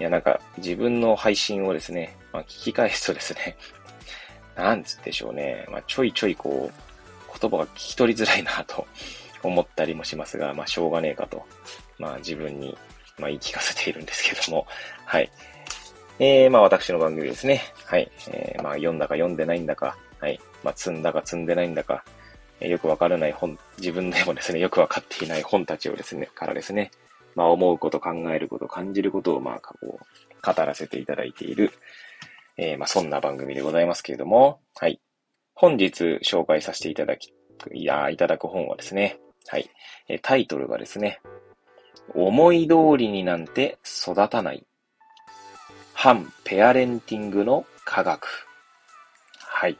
いや、なんか自分の配信をですね、まあ、聞き返すとですね、なんつってしょうね。まあ、ちょいちょいこう、言葉が聞き取りづらいなと 思ったりもしますが、まあ、しょうがねえかと、まあ、自分に、まあ、言い聞かせているんですけども、はい。えー、まあ、私の番組ですね。はい。えー、まあ、読んだか読んでないんだか、はい。まあ、積んだか積んでないんだか、え、よくわからない本、自分でもですね、よくわかっていない本たちをですね、からですね、まあ、思うこと、考えること、感じることを、まあ、こう、語らせていただいている、えー、まあ、そんな番組でございますけれども、はい。本日紹介させていただき、いや、いただく本はですね、はい。えタイトルがですね、思い通りになんて育たない。反ペアレンティングの科学。はい。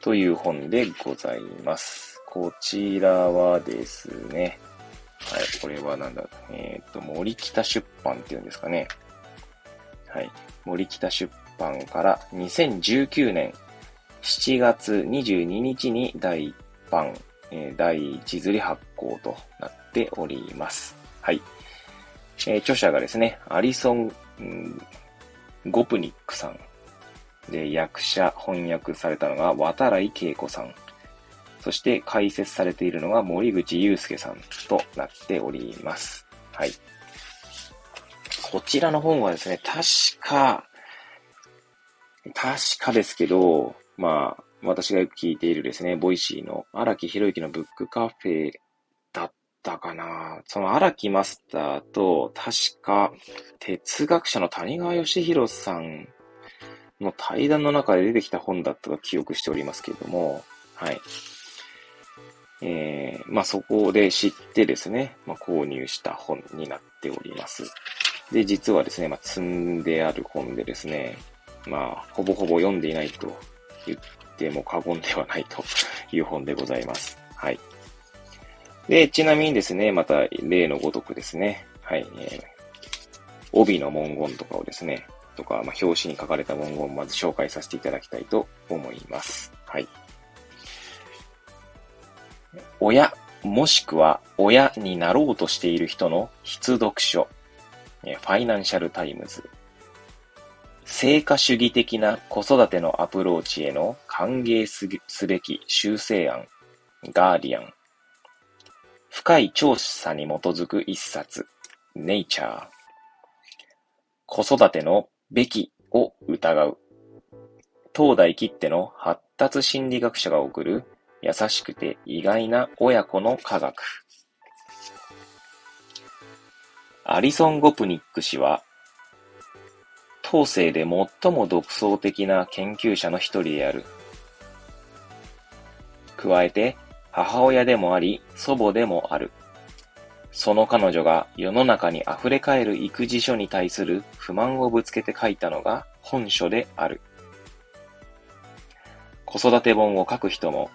という本でございます。こちらはですね、はい、これはなんだ、えっ、と、森北出版っていうんですかね。はい。森北出版から2019年7月22日に第1版、えー、第1釣り発行となっております。はい。えー、著者がですね、アリソン、うん、ゴプニックさん。で、訳者、翻訳されたのが渡会圭子さん。そして解説されているのが森口佑介さんとなっております。はい。こちらの本はですね、確か、確かですけど、まあ、私がよく聞いているですね、 Voicy の荒木博之のブックカフェだったかな。その荒木マスターと、確か、哲学者の谷川義弘さんの対談の中で出てきた本だったと記憶しておりますけれども、はい。えー、まあ、そこで知ってですね、まあ、購入した本になっております。で、実はですね、まあ、積んである本でですね、まあ、ほぼほぼ読んでいないと言っても過言ではないという本でございます。はい。で、ちなみにですね、また例のごとくですね、はい、えー、帯の文言とかをですね、とか、まあ、表紙に書かれた文言をまず紹介させていただきたいと思います。はい。親、もしくは親になろうとしている人の必読書。ファイナンシャル・タイムズ。成果主義的な子育てのアプローチへの歓迎すべき修正案。ガーディアン。深い調査に基づく一冊。ネイチャー。子育てのべきを疑う。東大切手の発達心理学者が送る優しくて意外な親子の科学。アリソン・ゴプニック氏は、当世で最も独創的な研究者の一人である。加えて、母親でもあり、祖母でもある。その彼女が世の中に溢れ返る育児書に対する不満をぶつけて書いたのが本書である。子育て本を書く人も、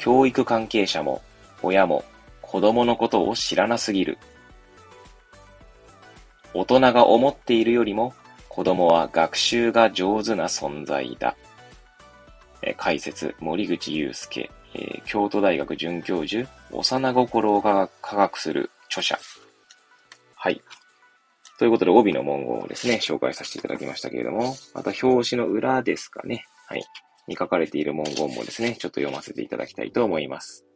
教育関係者も、親も、子供のことを知らなすぎる。大人が思っているよりも、子供は学習が上手な存在だ。え解説、森口祐介、えー、京都大学准教授、幼心を科学する著者。はい。ということで、帯の文言をですね、紹介させていただきましたけれども、また表紙の裏ですかね。はい。に書かれている文言もですね、ちょっと読ませていただきたいと思います。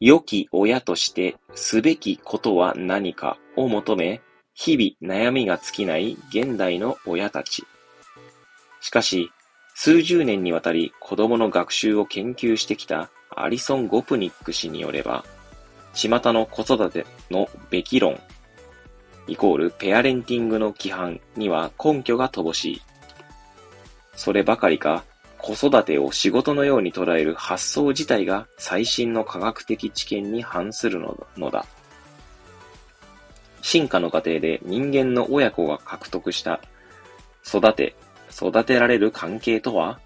良き親としてすべきことは何かを求め、日々悩みが尽きない現代の親たち。しかし、数十年にわたり子供の学習を研究してきたアリソン・ゴプニック氏によれば、巷の子育てのべき論、イコールペアレンティングの規範には根拠が乏しい。そればかりか、子育てを仕事のように捉える発想自体が最新の科学的知見に反するのだ。進化の過程で人間の親子が獲得した育て、育てられる関係とは？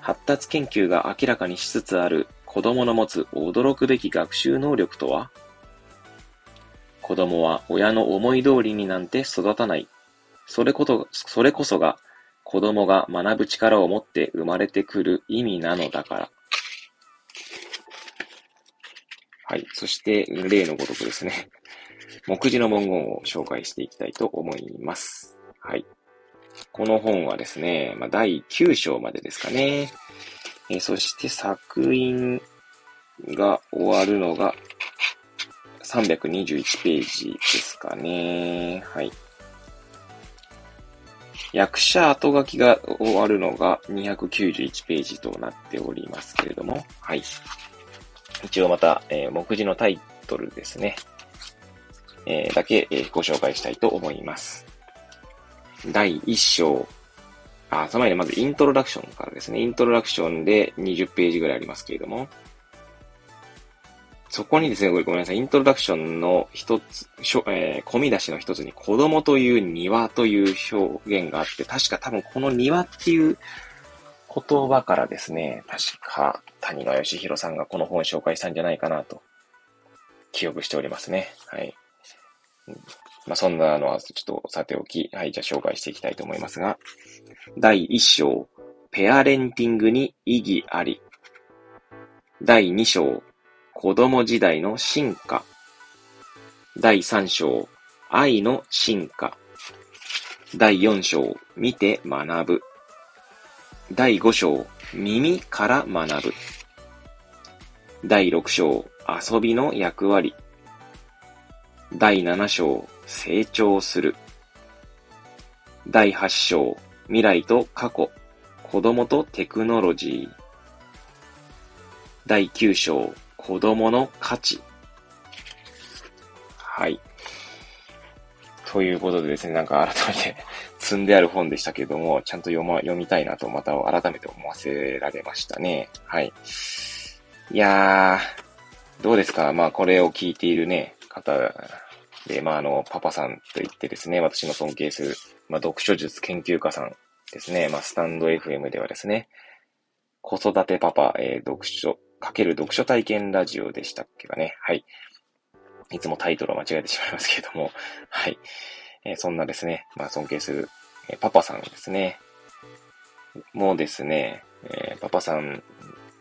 発達研究が明らかにしつつある子供の持つ驚くべき学習能力とは？子供は親の思い通りになんて育たない。それこと、それこそが子供が学ぶ力を持って生まれてくる意味なのだから。はい。そして、例のごとくですね。目次の文言を紹介していきたいと思います。はい。この本はですね、まあ、第9章までですかね。え、そして作品が終わるのが321ページですかね。はい。役者後書きが終わるのが291ページとなっておりますけれども、はい。一応また、えー、目次のタイトルですね。えー、だけ、えー、ご紹介したいと思います。第1章。あ、その前にまずイントロダクションからですね。イントロダクションで20ページぐらいありますけれども、そこにですね、ごめんなさい、イントロダクションの一つ、えー、込み出しの一つに子供という庭という表現があって、確か多分この庭っていう言葉からですね、確か谷川義弘さんがこの本を紹介したんじゃないかなと、記憶しておりますね。はい。まあ、そんなのはちょっとさておき、はい、じゃあ紹介していきたいと思いますが、第1章、ペアレンティングに意義あり。第2章、子供時代の進化。第3章、愛の進化。第4章、見て学ぶ。第5章、耳から学ぶ。第6章、遊びの役割。第7章、成長する。第8章、未来と過去、子供とテクノロジー。第9章、子供の価値。はい。ということでですね、なんか改めて 積んである本でしたけども、ちゃんと読ま、読みたいなとまた改めて思わせられましたね。はい。いやー、どうですか？まあこれを聞いているね、方で、まああの、パパさんと言ってですね、私の尊敬する、まあ読書術研究家さんですね、まあスタンド FM ではですね、子育てパパ、えー、読書、かける読書体験ラジオでしたっけかね。はい。いつもタイトルを間違えてしまいますけれども、はい。えー、そんなですね、まあ尊敬する、えー、パパさんですね。もうですね、えー、パパさん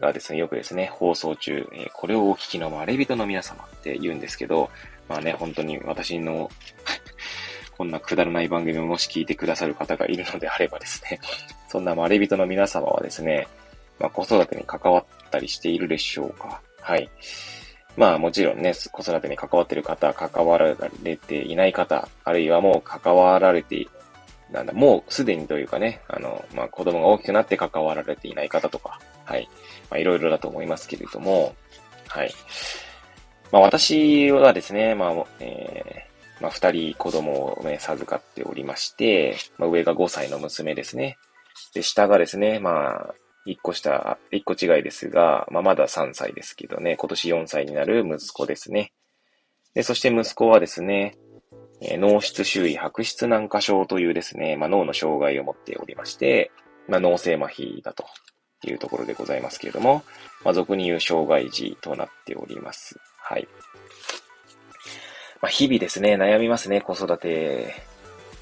がですね、よくですね、放送中、えこれをお聞きのまれびとの皆様って言うんですけど、まあね、本当に私の こんなくだらない番組をもし聞いてくださる方がいるのであればですね、そんなまれびとの皆様はですね、まあ、子育てに関わったりしているでしょうか？はい。まあもちろんね、子育てに関わっている方、関わられていない方、あるいはもう関わられて、なんだ、もうすでにというかね、あの、まあ子供が大きくなって関わられていない方とか、はい。まあいろいろだと思いますけれども、はい。まあ私はですね、まあ、えー、まあ二人子供をね、授かっておりまして、まあ上が5歳の娘ですね。で、下がですね、まあ、一個下、一個違いですが、まあ、まだ3歳ですけどね、今年4歳になる息子ですね。で、そして息子はですね、えー、脳室周囲白質軟化症というですね、まあ、脳の障害を持っておりまして、まあ、脳性麻痺だというところでございますけれども、まあ、俗に言う障害児となっております。はい。まあ、日々ですね、悩みますね、子育て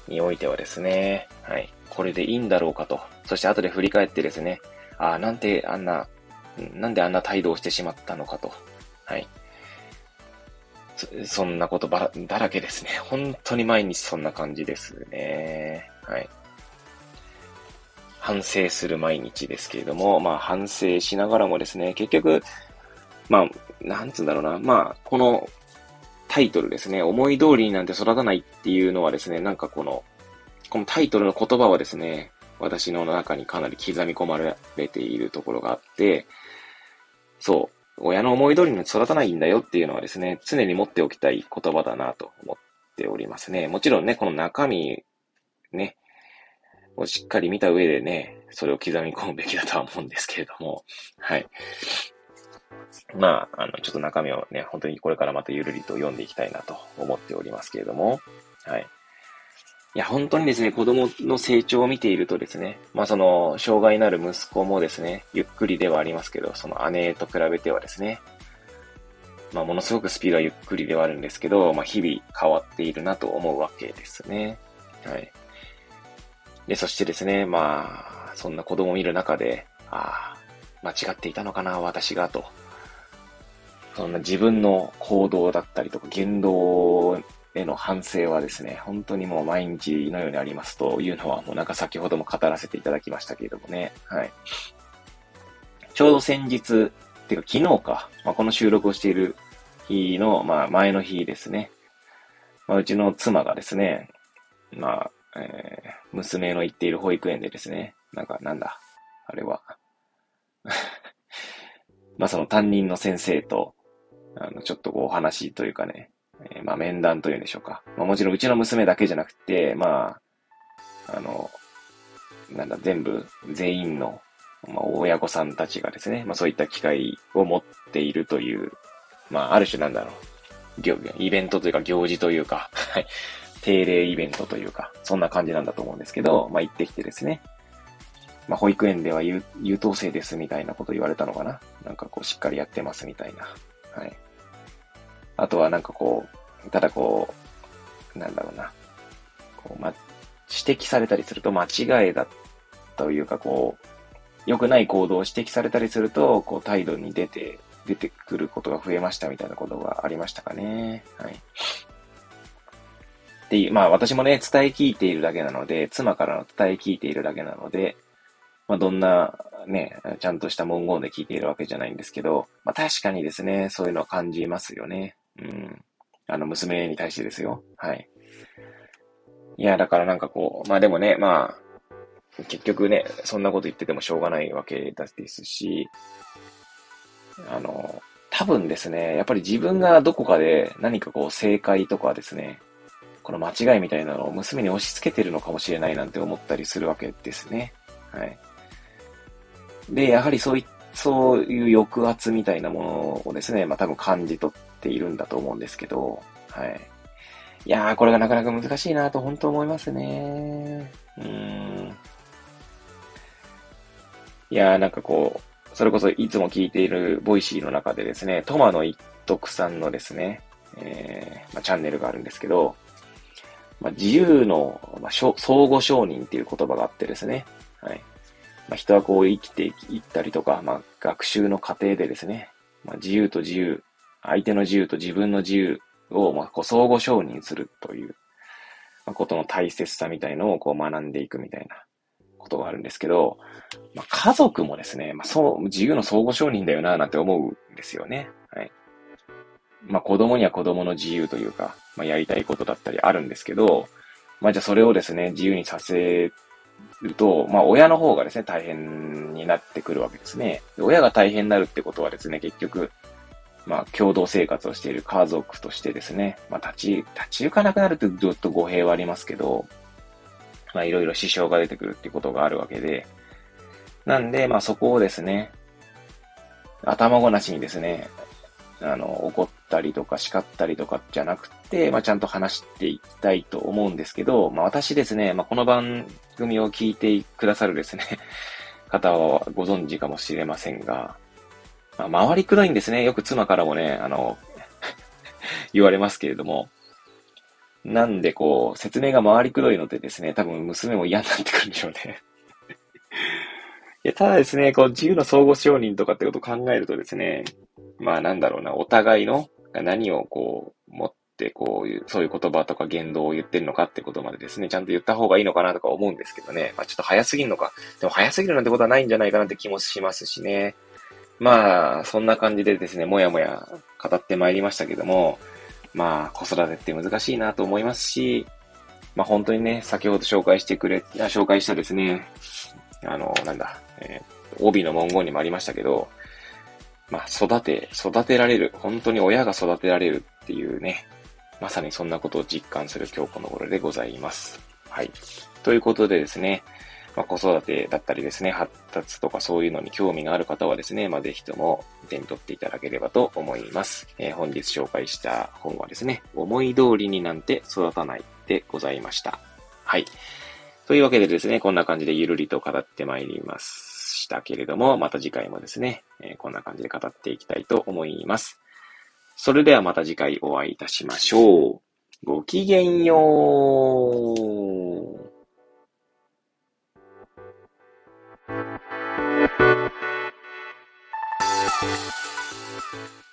においてはですね。はい。これでいいんだろうかと。そして後で振り返ってですね、ああ、なんてあんな、なんであんな態度をしてしまったのかと。はい。そそんなことばら、だらけですね。本当に毎日そんな感じですね。はい。反省する毎日ですけれども、まあ反省しながらもですね、結局、まあ、なんつうんだろうな。まあ、このタイトルですね、思い通りになんて育たないっていうのはですね、なんかこの、このタイトルの言葉はですね、私の中にかなり刻み込まれているところがあって、そう、親の思い通りに育たないんだよっていうのはですね、常に持っておきたい言葉だなと思っておりますね。もちろんね、この中身、ね、をしっかり見た上でね、それを刻み込むべきだとは思うんですけれども、はい。まあ、あの、ちょっと中身をね、本当にこれからまたゆるりと読んでいきたいなと思っておりますけれども、はい。いや、本当にですね、子供の成長を見ているとですね、まあその、障害のある息子もですね、ゆっくりではありますけど、その姉と比べてはですね、まあものすごくスピードはゆっくりではあるんですけど、まあ日々変わっているなと思うわけですね。はい。で、そしてですね、まあ、そんな子供を見る中で、ああ、間違っていたのかな、私が、と。そんな自分の行動だったりとか言動への反省はですね、本当にもう毎日のようにありますというのは、もうなんか先ほども語らせていただきましたけれどもね。はい。ちょうど先日、てか昨日か、まあ、この収録をしている日の、まあ前の日ですね。まあ、うちの妻がですね、まあ、えー、娘の行っている保育園でですね、なんかなんだ、あれは。まあその担任の先生と、あの、ちょっとこうお話というかね、えー、まあ面談というんでしょうか。まあもちろんうちの娘だけじゃなくて、まあ、あの、なんだ、全部、全員の、まあ親御さんたちがですね、まあそういった機会を持っているという、まあある種なんだろう。イベントというか行事というか、はい。定例イベントというか、そんな感じなんだと思うんですけど、まあ行ってきてですね。まあ保育園では優優等生ですみたいなこと言われたのかな。なんかこうしっかりやってますみたいな。はい。あとはなんかこう、ただこう、なんだろうな。こう、ま、指摘されたりすると間違いだというかこう、良くない行動を指摘されたりすると、こう態度に出て、出てくることが増えましたみたいなことがありましたかね。はい。っていう、まあ私もね、伝え聞いているだけなので、妻からの伝え聞いているだけなので、まあどんなね、ちゃんとした文言で聞いているわけじゃないんですけど、まあ確かにですね、そういうのは感じますよね。うん。あの、娘に対してですよ。はい。いや、だからなんかこう、まあでもね、まあ、結局ね、そんなこと言っててもしょうがないわけですし、あの、多分ですね、やっぱり自分がどこかで何かこう正解とかですね、この間違いみたいなのを娘に押し付けてるのかもしれないなんて思ったりするわけですね。はい。で、やはりそうい、そういう抑圧みたいなものをですね、まあ多分感じ取っているんだと思うんですけど、はい。いやー、これがなかなか難しいなと本当思いますね。うーん。いやー、なんかこう、それこそいつも聞いている Voicy の中でですね、苫野一徳さんのですね、えー、まあ、チャンネルがあるんですけど、まあ、自由の、まあ、相互承認っていう言葉があってですね、はい。まあ、人はこう生きていったりとか、まあ、学習の過程でですね、まあ、自由と自由、相手の自由と自分の自由を、まあ、こう相互承認するという、まあ、ことの大切さみたいのをこう学んでいくみたいなことがあるんですけど、まあ、家族もですね、まあ、そう、自由の相互承認だよな、なんて思うんですよね。はい。まあ、子供には子供の自由というか、まあ、やりたいことだったりあるんですけど、まあ、じゃあそれをですね、自由にさせると、まあ、親の方がですね、大変になってくるわけですね。親が大変になるってことはですね、結局、まあ、共同生活をしている家族としてですね、まあ、立ち、立ち行かなくなるとずっと語弊はありますけど、まあ、いろいろ支障が出てくるっていうことがあるわけで、なんで、まあ、そこをですね、頭ごなしにですね、あの、怒ったりとか叱ったりとかじゃなくて、まあ、ちゃんと話していきたいと思うんですけど、まあ、私ですね、まあ、この番組を聞いてくださるですね、方はご存知かもしれませんが、まあ、回りくどいんですね。よく妻からもね、あの 言われますけれども、なんでこう、説明が回りくどいのでですね、多分娘も嫌になってくるんでしょうね いや、ただですね、こう、自由の相互承認とかってことを考えるとですね、まあなんだろうな、お互いの何をこう、持ってこういう、そういう言葉とか言動を言ってるのかってことまでですね、ちゃんと言った方がいいのかなとか思うんですけどね。まあちょっと早すぎるのか。でも早すぎるなんてことはないんじゃないかなって気もしますしね。まあ、そんな感じでですね、もやもや語ってまいりましたけども、まあ、子育てって難しいなと思いますし、まあ本当にね、先ほど紹介してくれ、紹介したですね、あの、なんだ、えー、帯の文言にもありましたけど、まあ、育て、育てられる。本当に親が育てられるっていうね、まさにそんなことを実感する今日この頃でございます。はい。ということでですね、まあ、子育てだったりですね、発達とかそういうのに興味がある方はですね、まあ、ぜひとも手に取っていただければと思います。えー、本日紹介した本はですね、思い通りになんて育たないでございました。はい。というわけでですね、こんな感じでゆるりと語ってまいりましたけれども、また次回もですね、えー、こんな感じで語っていきたいと思います。それではまた次回お会いいたしましょう。ごきげんよう。うん。